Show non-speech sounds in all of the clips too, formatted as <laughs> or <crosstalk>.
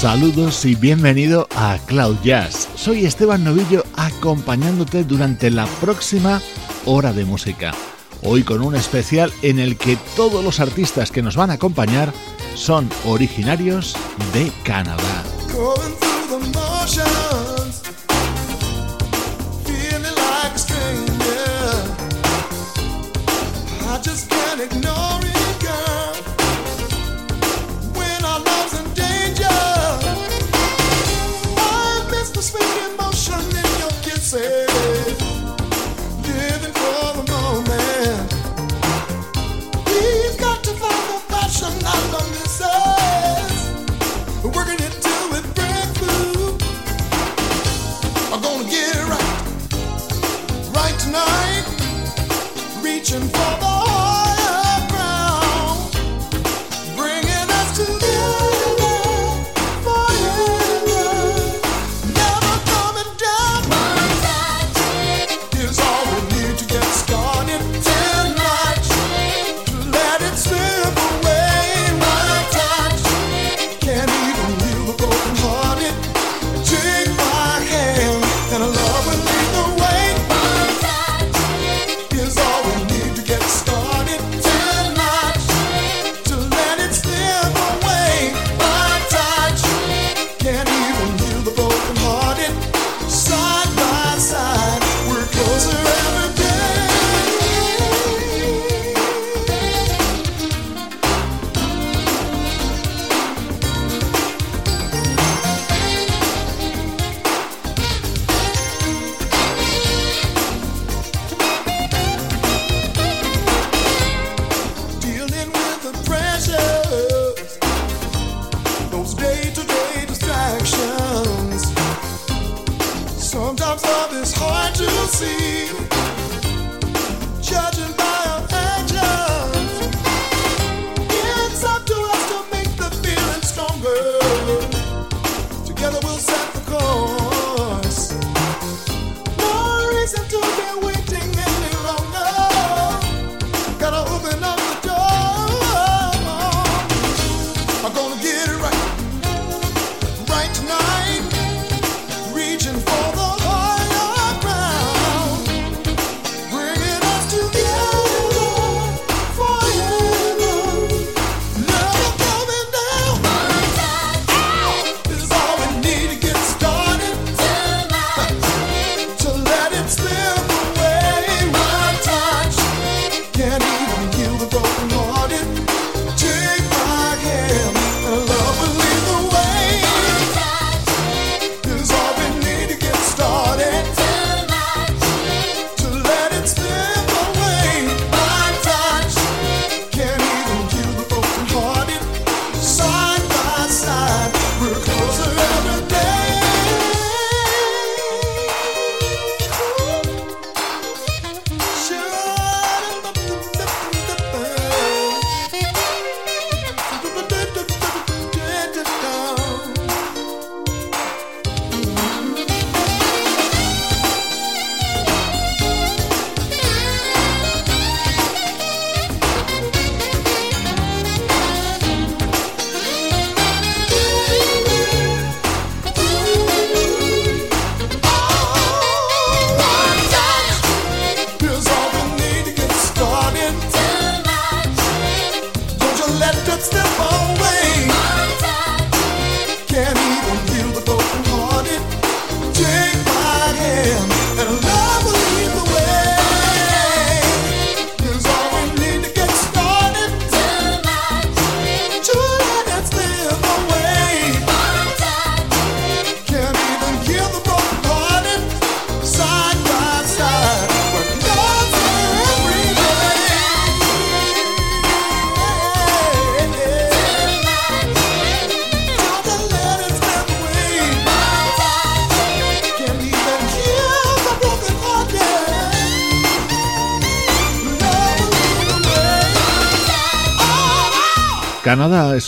Saludos y bienvenido a Cloud Jazz. Soy Esteban Novillo acompañándote durante la próxima hora de música. Hoy con un especial en el que todos los artistas que nos van a acompañar son originarios de Canadá. reaching for the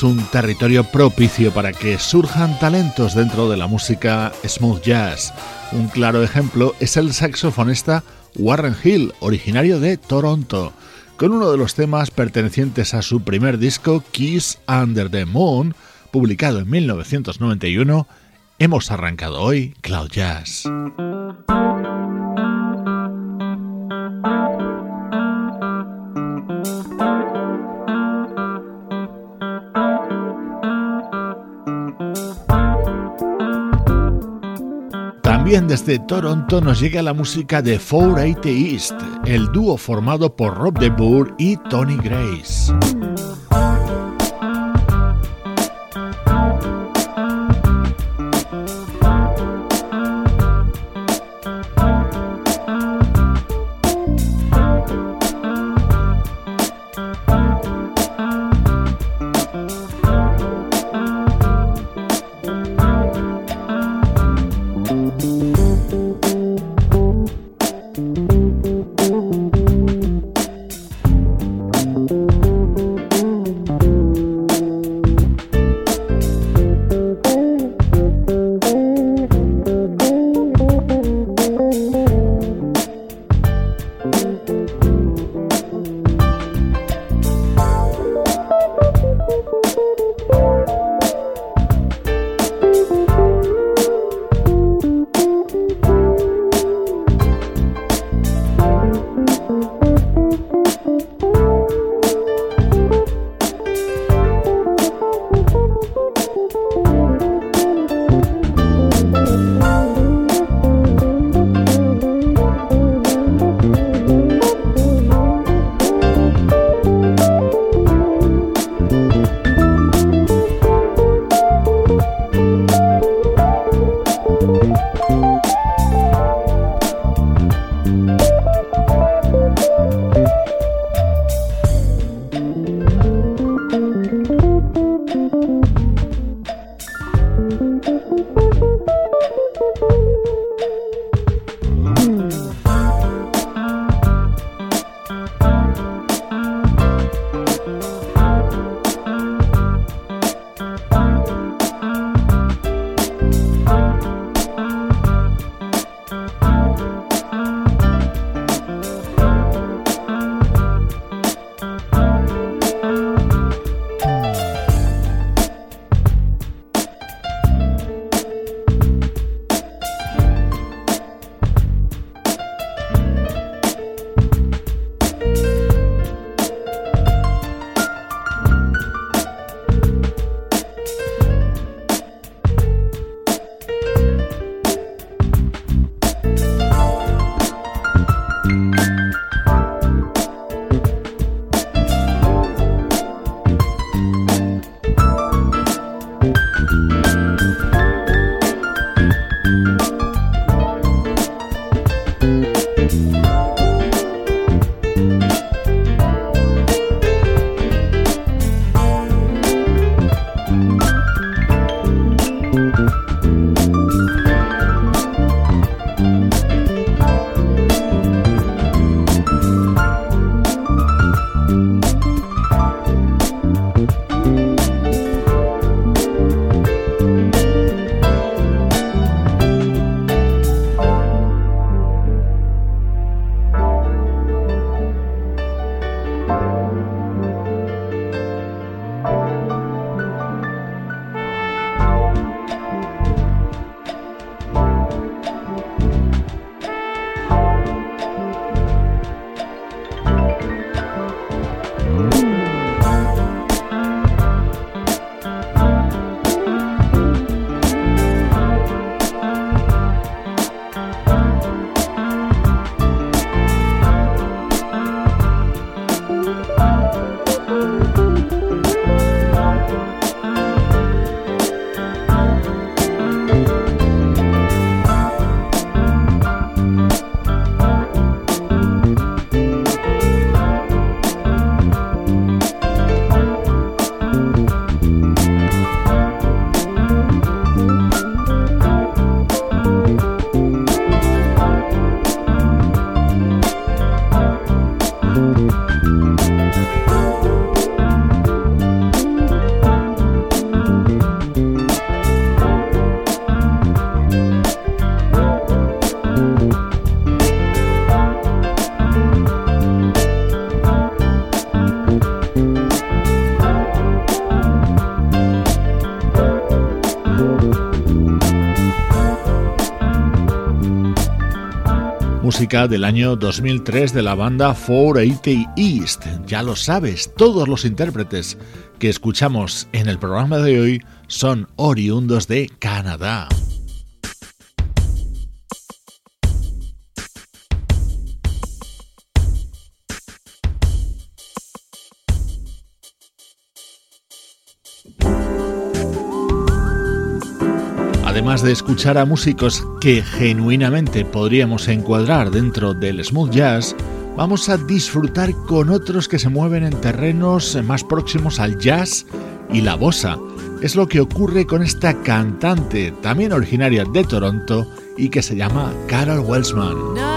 un territorio propicio para que surjan talentos dentro de la música smooth jazz. Un claro ejemplo es el saxofonista Warren Hill, originario de Toronto. Con uno de los temas pertenecientes a su primer disco, Kiss Under the Moon, publicado en 1991, hemos arrancado hoy Cloud Jazz. Desde Toronto nos llega la música de 480 East, el dúo formado por Rob DeBoer y Tony Grace. Música del año 2003 de la banda 480 East. Ya lo sabes, todos los intérpretes que escuchamos en el programa de hoy son oriundos de Canadá. Además de escuchar a músicos que genuinamente podríamos encuadrar dentro del smooth jazz, vamos a disfrutar con otros que se mueven en terrenos más próximos al jazz y la bossa. Es lo que ocurre con esta cantante, también originaria de Toronto y que se llama Carol Welsman.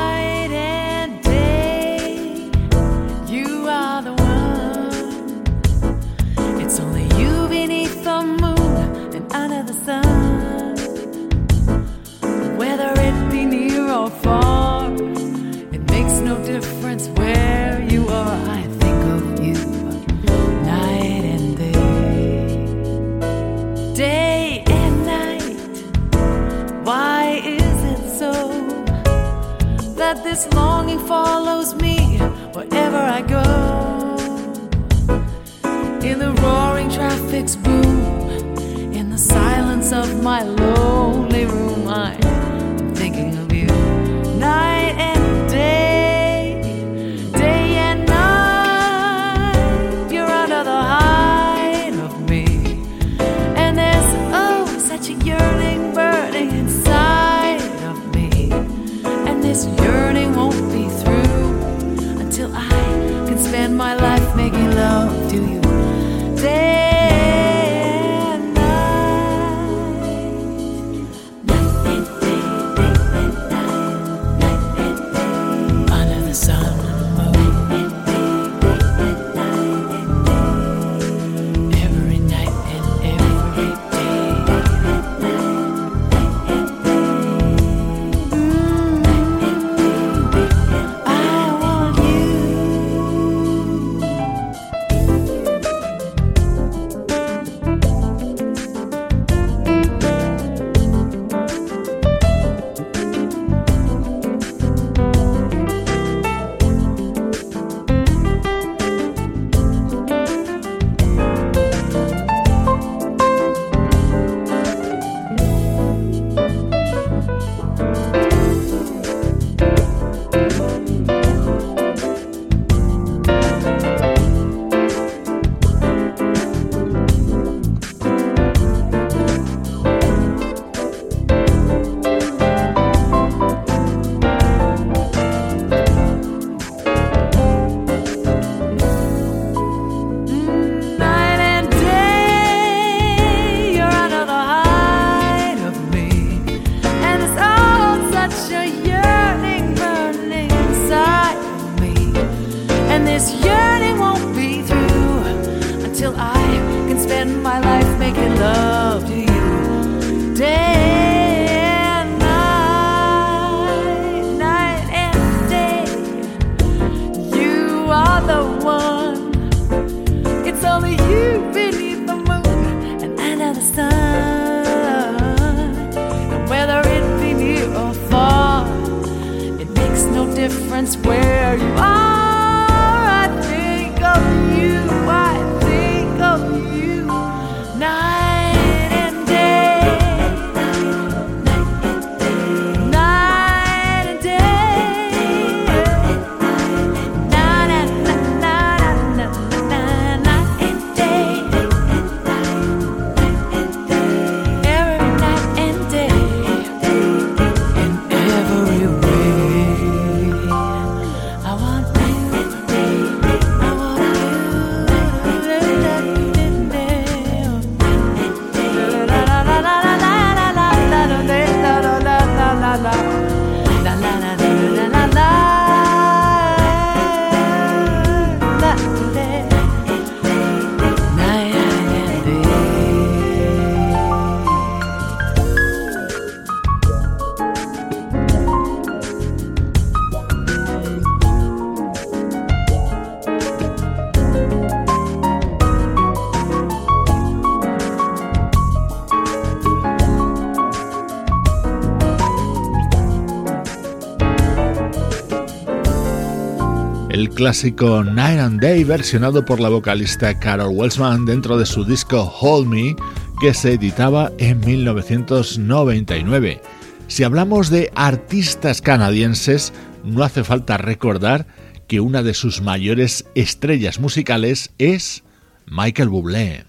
Clásico Night and Day versionado por la vocalista Carol Welsman dentro de su disco Hold Me que se editaba en 1999. Si hablamos de artistas canadienses, no hace falta recordar que una de sus mayores estrellas musicales es Michael Bublé.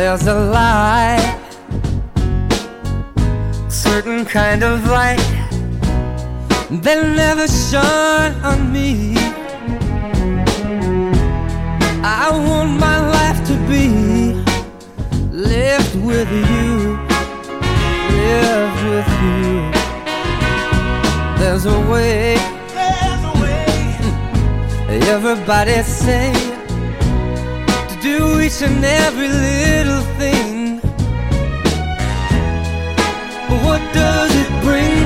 There's a light, certain kind of light that never shone on me. I want my life to be lived with you, lived with you. There's a way, there's a way. <laughs> Everybody say do each and every little thing. But what does it bring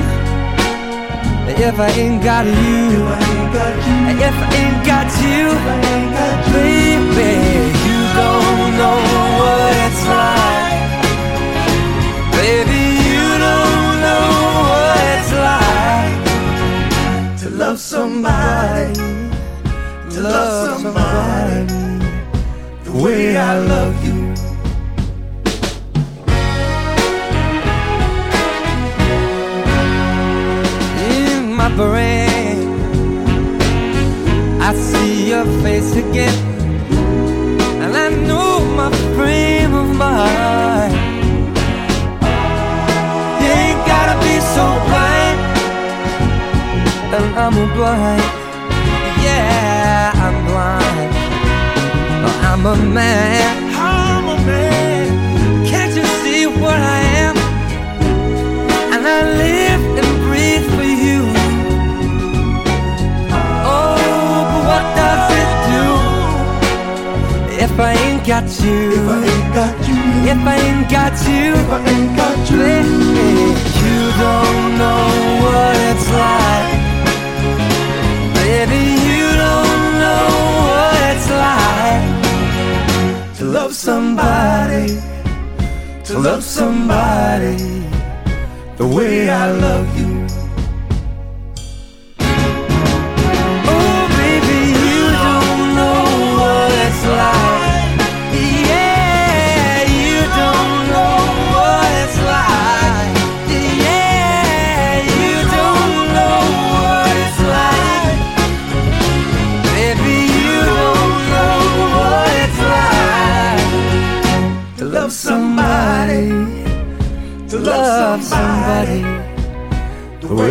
if I ain't got you? If I ain't got you,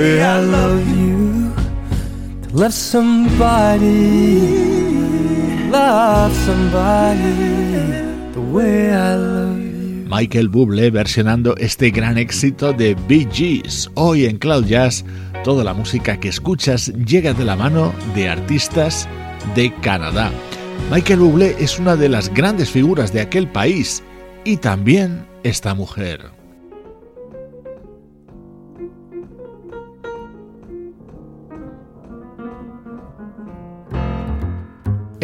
the way I love you, to love somebody, love somebody the way I love you. Michael Bublé versionando este gran éxito de Bee Gees. Hoy en Cloud Jazz, toda la música que escuchas llega de la mano de artistas de Canadá. Michael Bublé es una de las grandes figuras de aquel país y también esta mujer.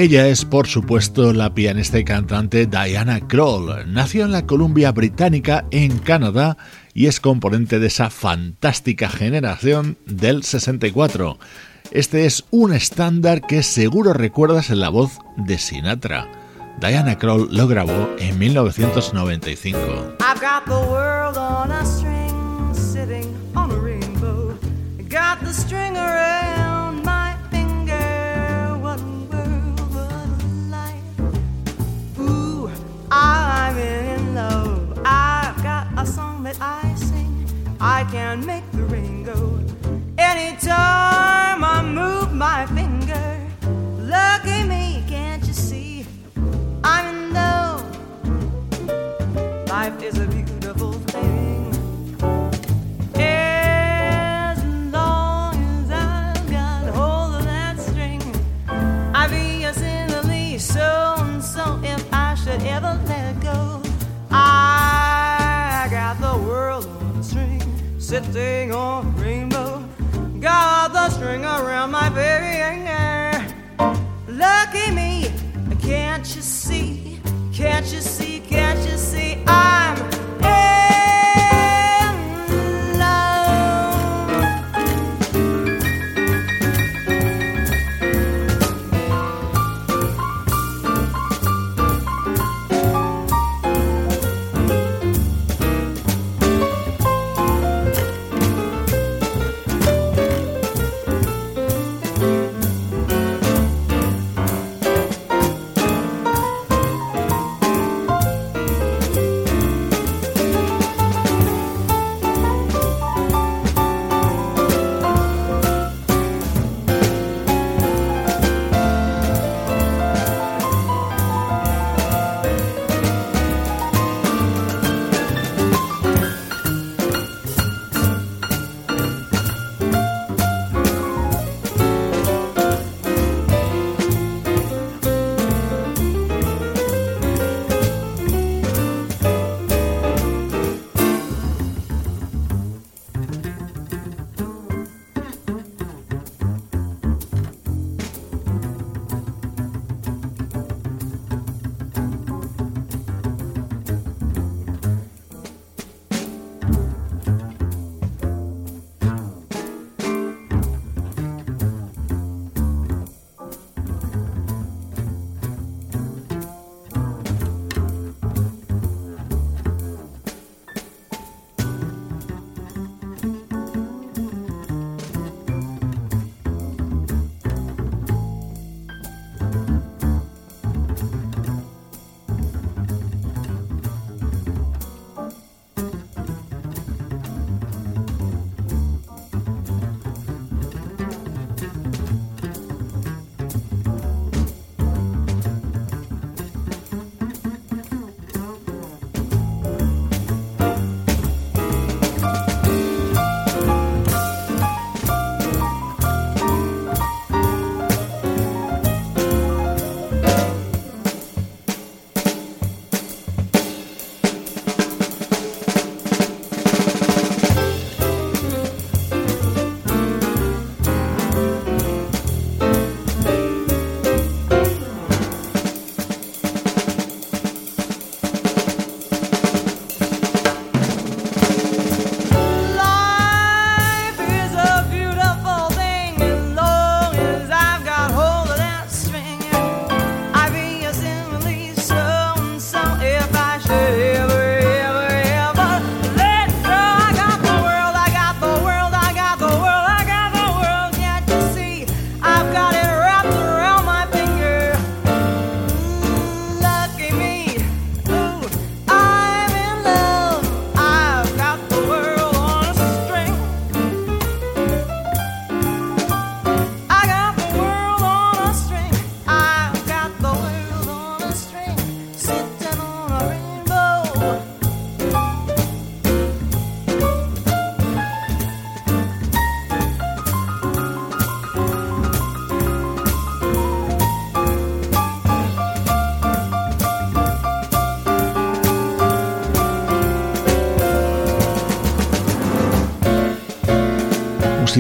Ella es, por supuesto, la pianista y cantante Diana Kroll. Nació en la Columbia Británica, en Canadá, y es componente de esa fantástica generación del 64. Este es un estándar que seguro recuerdas en la voz de Sinatra. Diana Kroll lo grabó en 1995. I've got the world on a string, sitting on a rainbow. Got the string around that I sing. I can make the rain go anytime I move my finger. Lucky me, can't you see? I'm in love. Life is a beautiful thing. As long as I've got hold of that string, I be a silly so and so if I should ever let sitting on rainbow. Got the string around my very finger. Lucky me, I can't you see?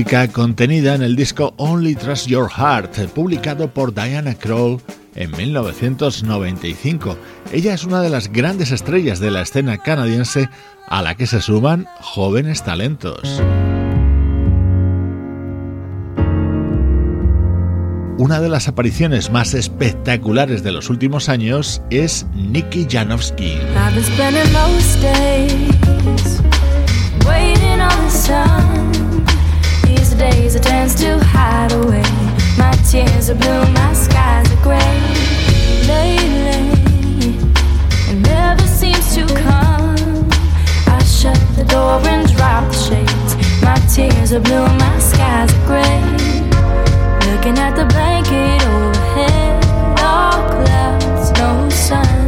Contenida en el disco Only Trust Your Heart, publicado por Diana Krall en 1995. Ella es una de las grandes estrellas de la escena canadiense a la que se suman jóvenes talentos. Una de las apariciones más espectaculares de los últimos años es Nicky Janowski. Days I tends to hide away. My tears are blue, my skies are gray. Lately, it never seems to come. I shut the door and drop the shades. My tears are blue, my skies are gray. Looking at the blanket overhead, all clouds, no sun.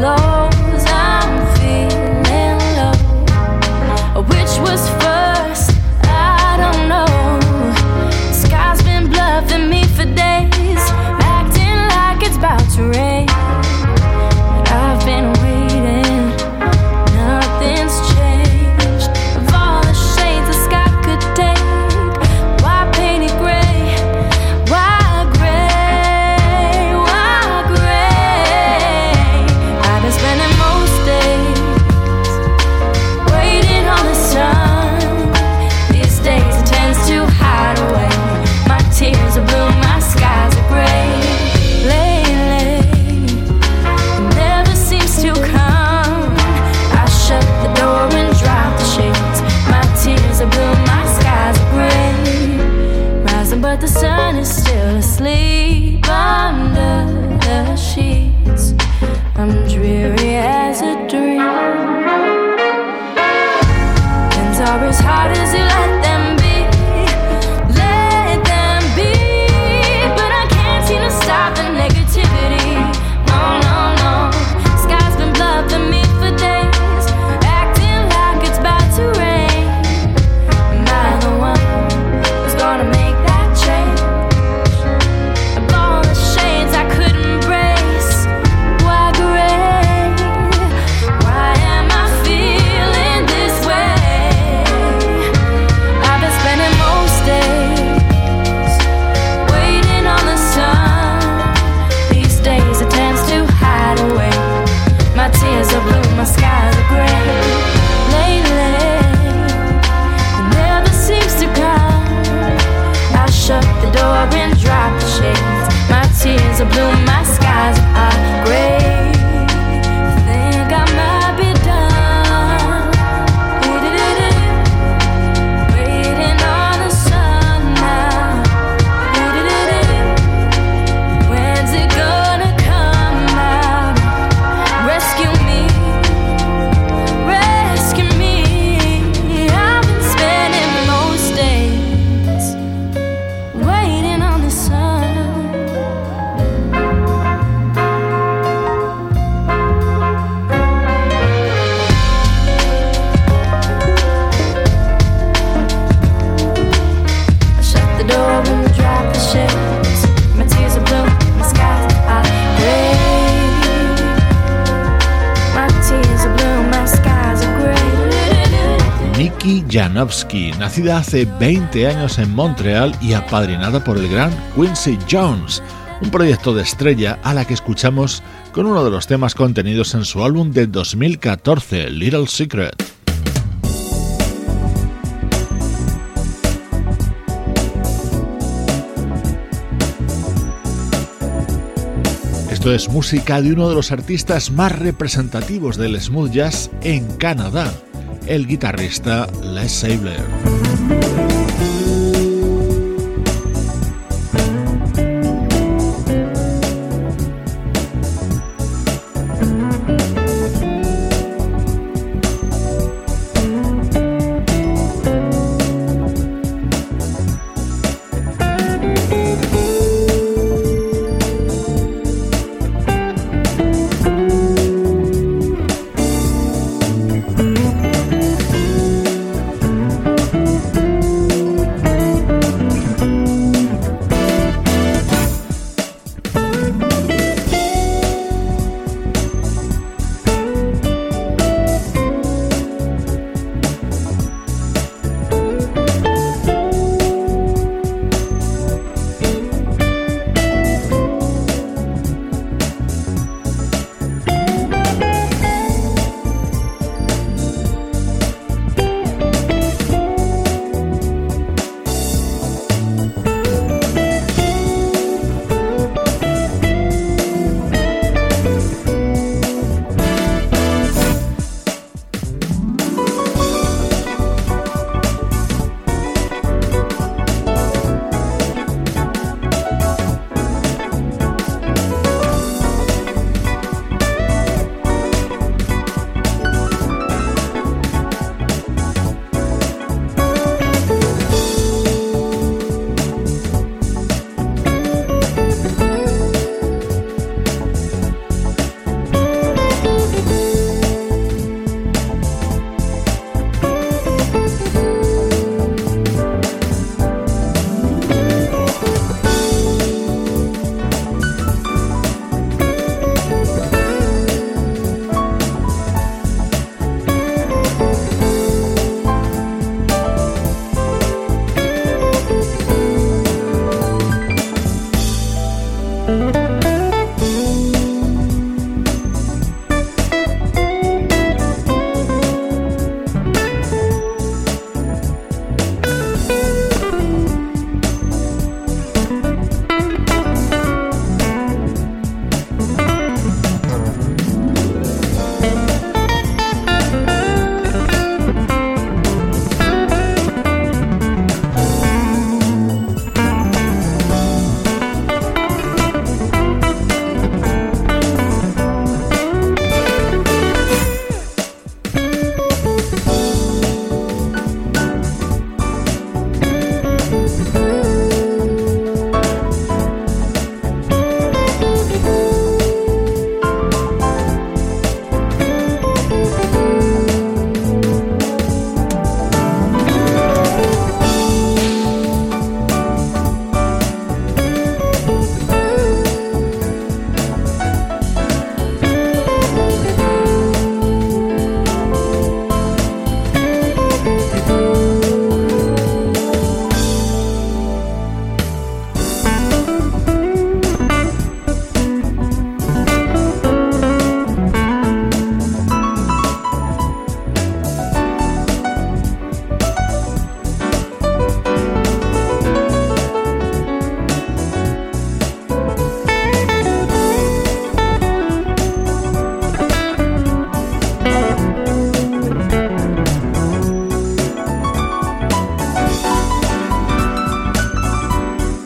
love. Nacida hace 20 años en Montreal y apadrinada por el gran Quincy Jones, un proyecto de estrella a la que escuchamos con uno de los temas contenidos en su álbum de 2014, Little Secret. Esto es música de uno de los artistas más representativos del smooth jazz en Canadá el guitarrista Les Sabler.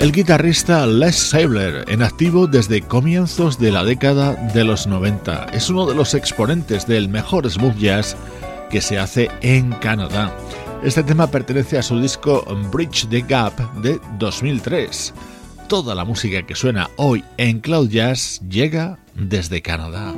El guitarrista Les Sabler, en activo desde comienzos de la década de los 90. Es uno de los exponentes del mejor smooth jazz que se hace en Canadá. Este tema pertenece a su disco Bridge the Gap de 2003. Toda la música que suena hoy en Cloud Jazz llega desde Canadá.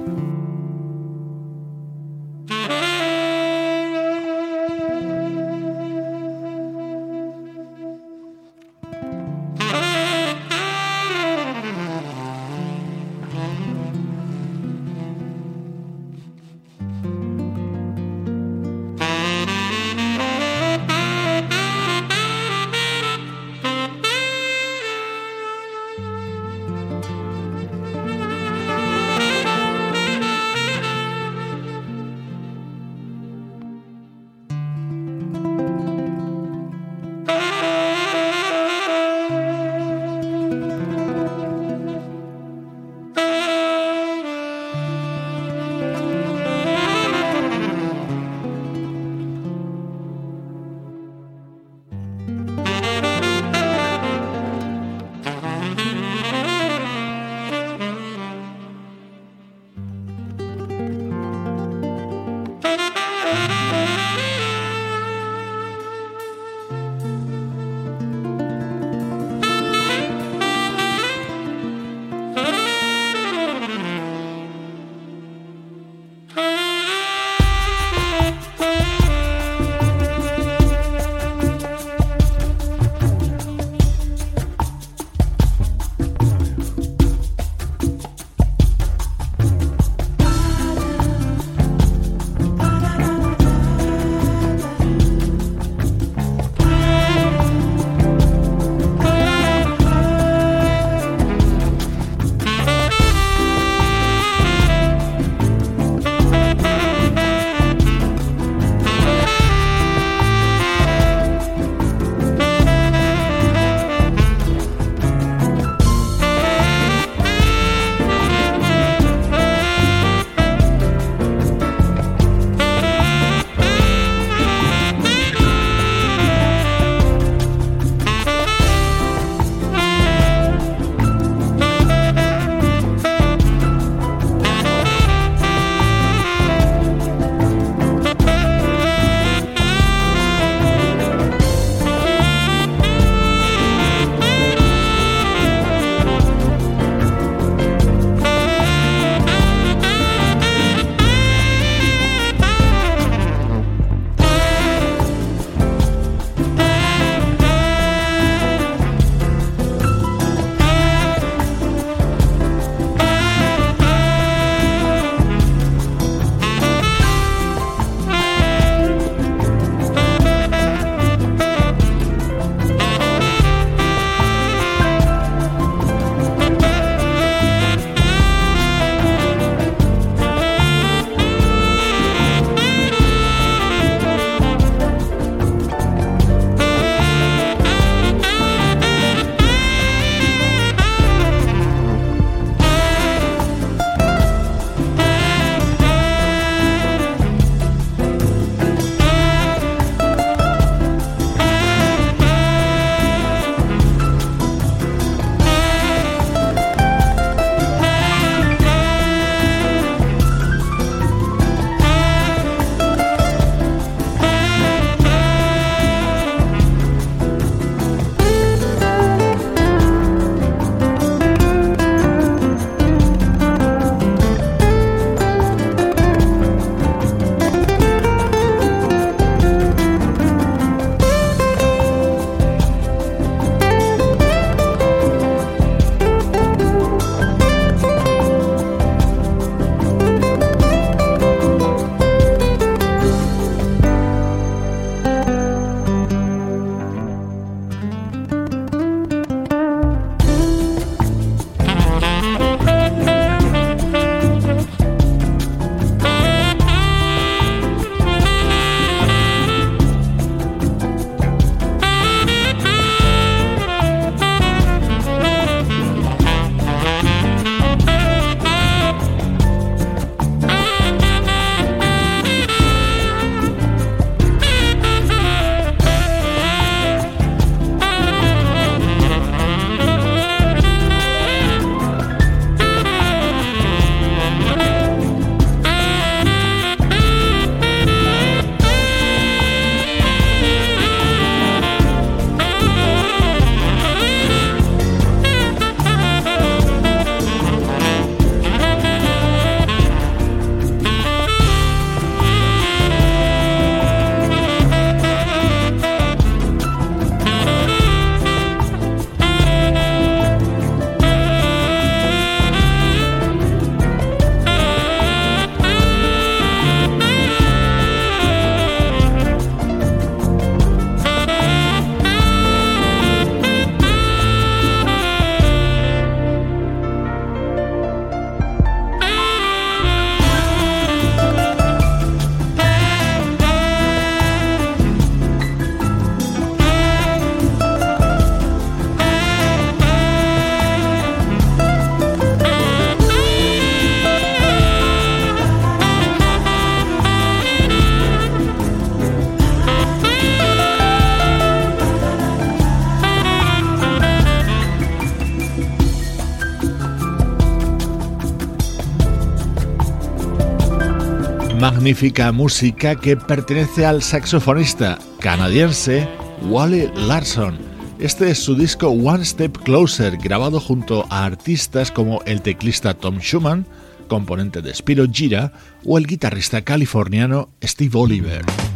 Música que pertenece al saxofonista canadiense Wally Larson. Este es su disco One Step Closer, grabado junto a artistas como el teclista Tom Schumann, componente de Spiro Gira, o el guitarrista californiano Steve Oliver.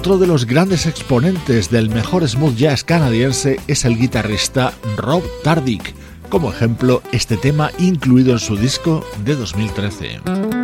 Otro de los grandes exponentes del mejor smooth jazz canadiense es el guitarrista Rob Tardick, como ejemplo este tema incluido en su disco de 2013.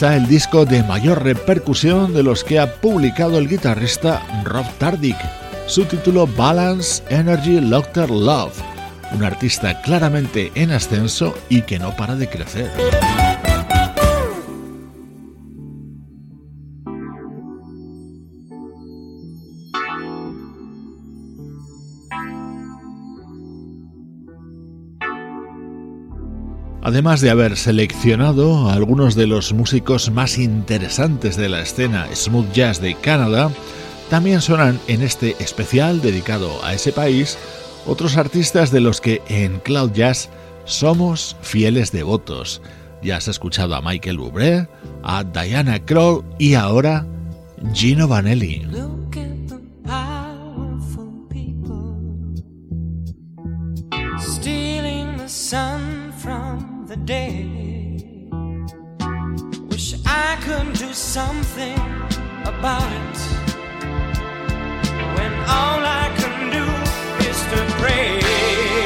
El disco de mayor repercusión de los que ha publicado el guitarrista Rob Tardick. Su título Balance Energy Locked Love, un artista claramente en ascenso y que no para de crecer. Además de haber seleccionado a algunos de los músicos más interesantes de la escena smooth jazz de Canadá, también sonan en este especial dedicado a ese país otros artistas de los que en Cloud Jazz somos fieles devotos. Ya has escuchado a Michael Bublé, a Diana Kroll y ahora Gino Vanelli. Day. Wish I could do something about it. When all I can do is to pray.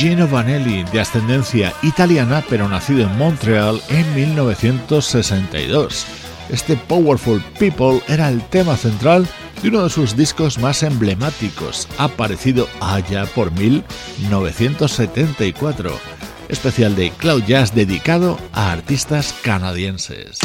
Gino Vanelli, de ascendencia italiana pero nacido en Montreal en 1962. Este Powerful People era el tema central de uno de sus discos más emblemáticos, aparecido allá por 1974, especial de Cloud Jazz dedicado a artistas canadienses.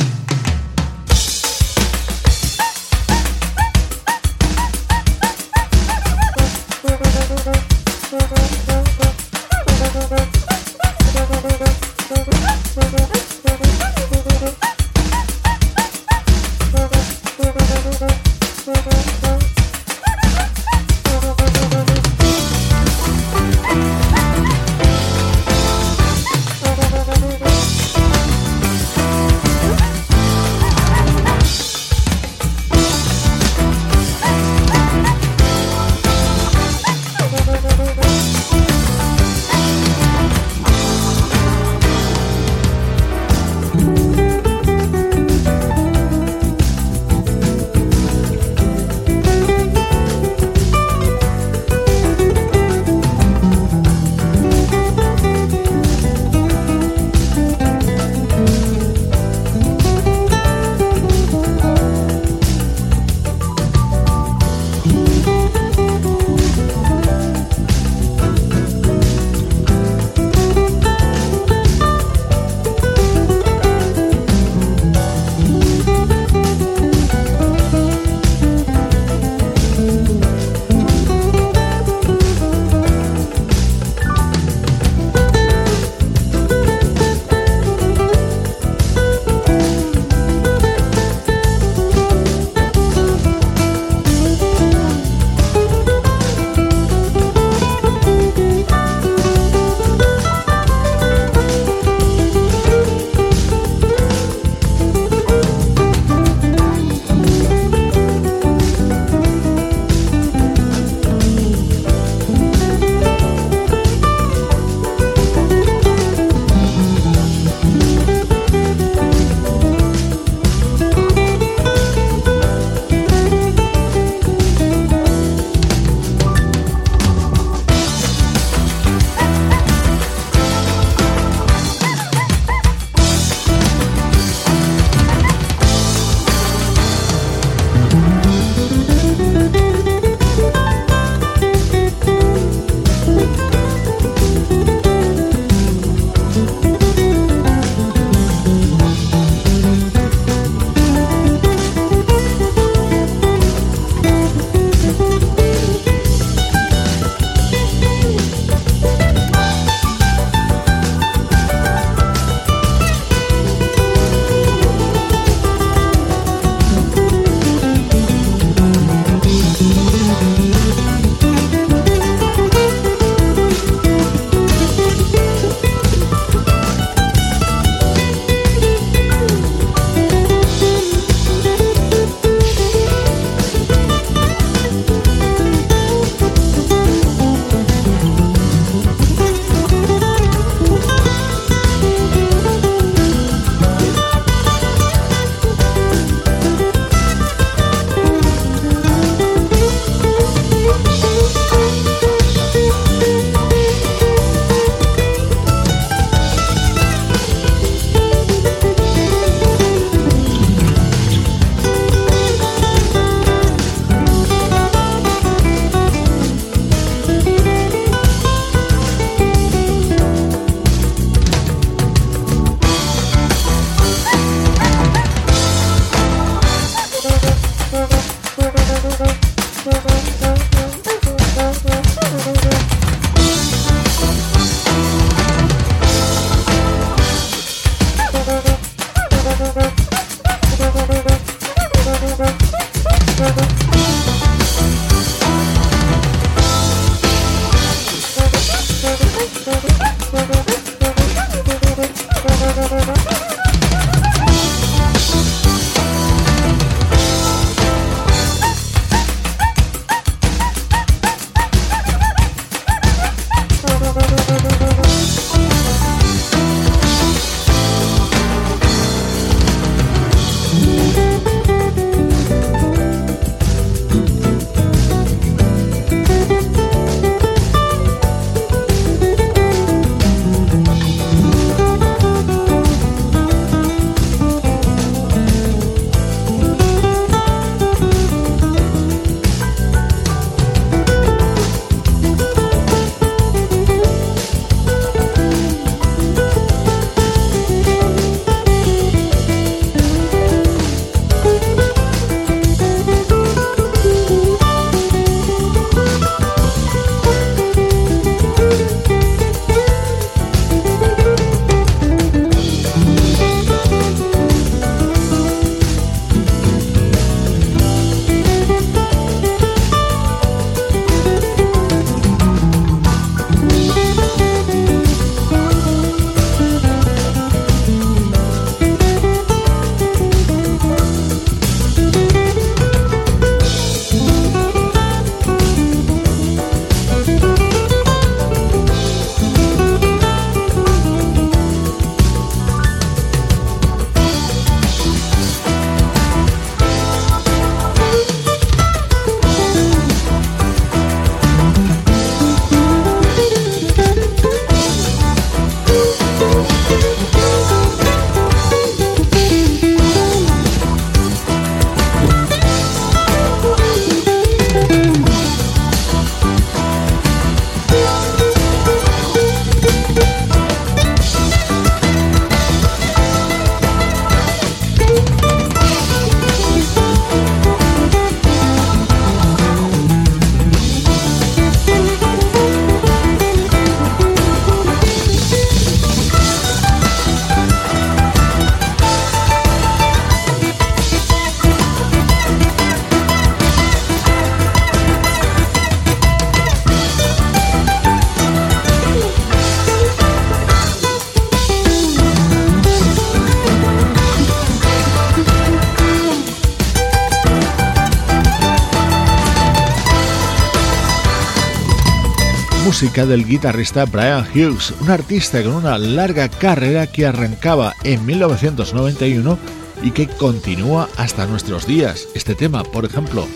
Música del guitarrista Brian Hughes, un artista con una larga carrera que arrancaba en 1991 y que continúa hasta nuestros días. Este tema, por ejemplo,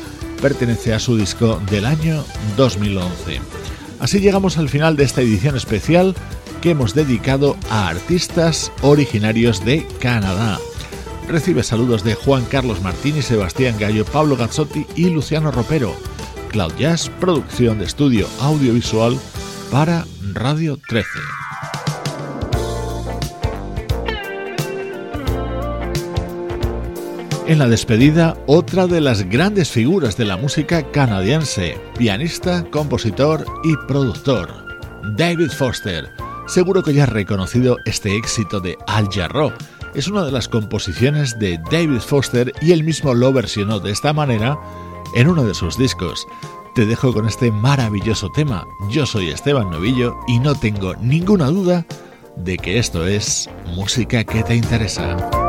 pertenece a su disco del año 2011. Así llegamos al final de esta edición especial que hemos dedicado a artistas originarios de Canadá. Recibe saludos de Juan Carlos Martínez, Sebastián Gallo, Pablo Gazzotti y Luciano Ropero. Cloud Jazz, producción de estudio audiovisual para Radio 13. En la despedida, otra de las grandes figuras de la música canadiense, pianista, compositor y productor, David Foster. Seguro que ya has reconocido este éxito de Al Jarreau. Es una de las composiciones de David Foster y él mismo lo versionó de esta manera en uno de sus discos. Te dejo con este maravilloso tema. Yo soy Esteban Novillo y no tengo ninguna duda de que esto es música que te interesa.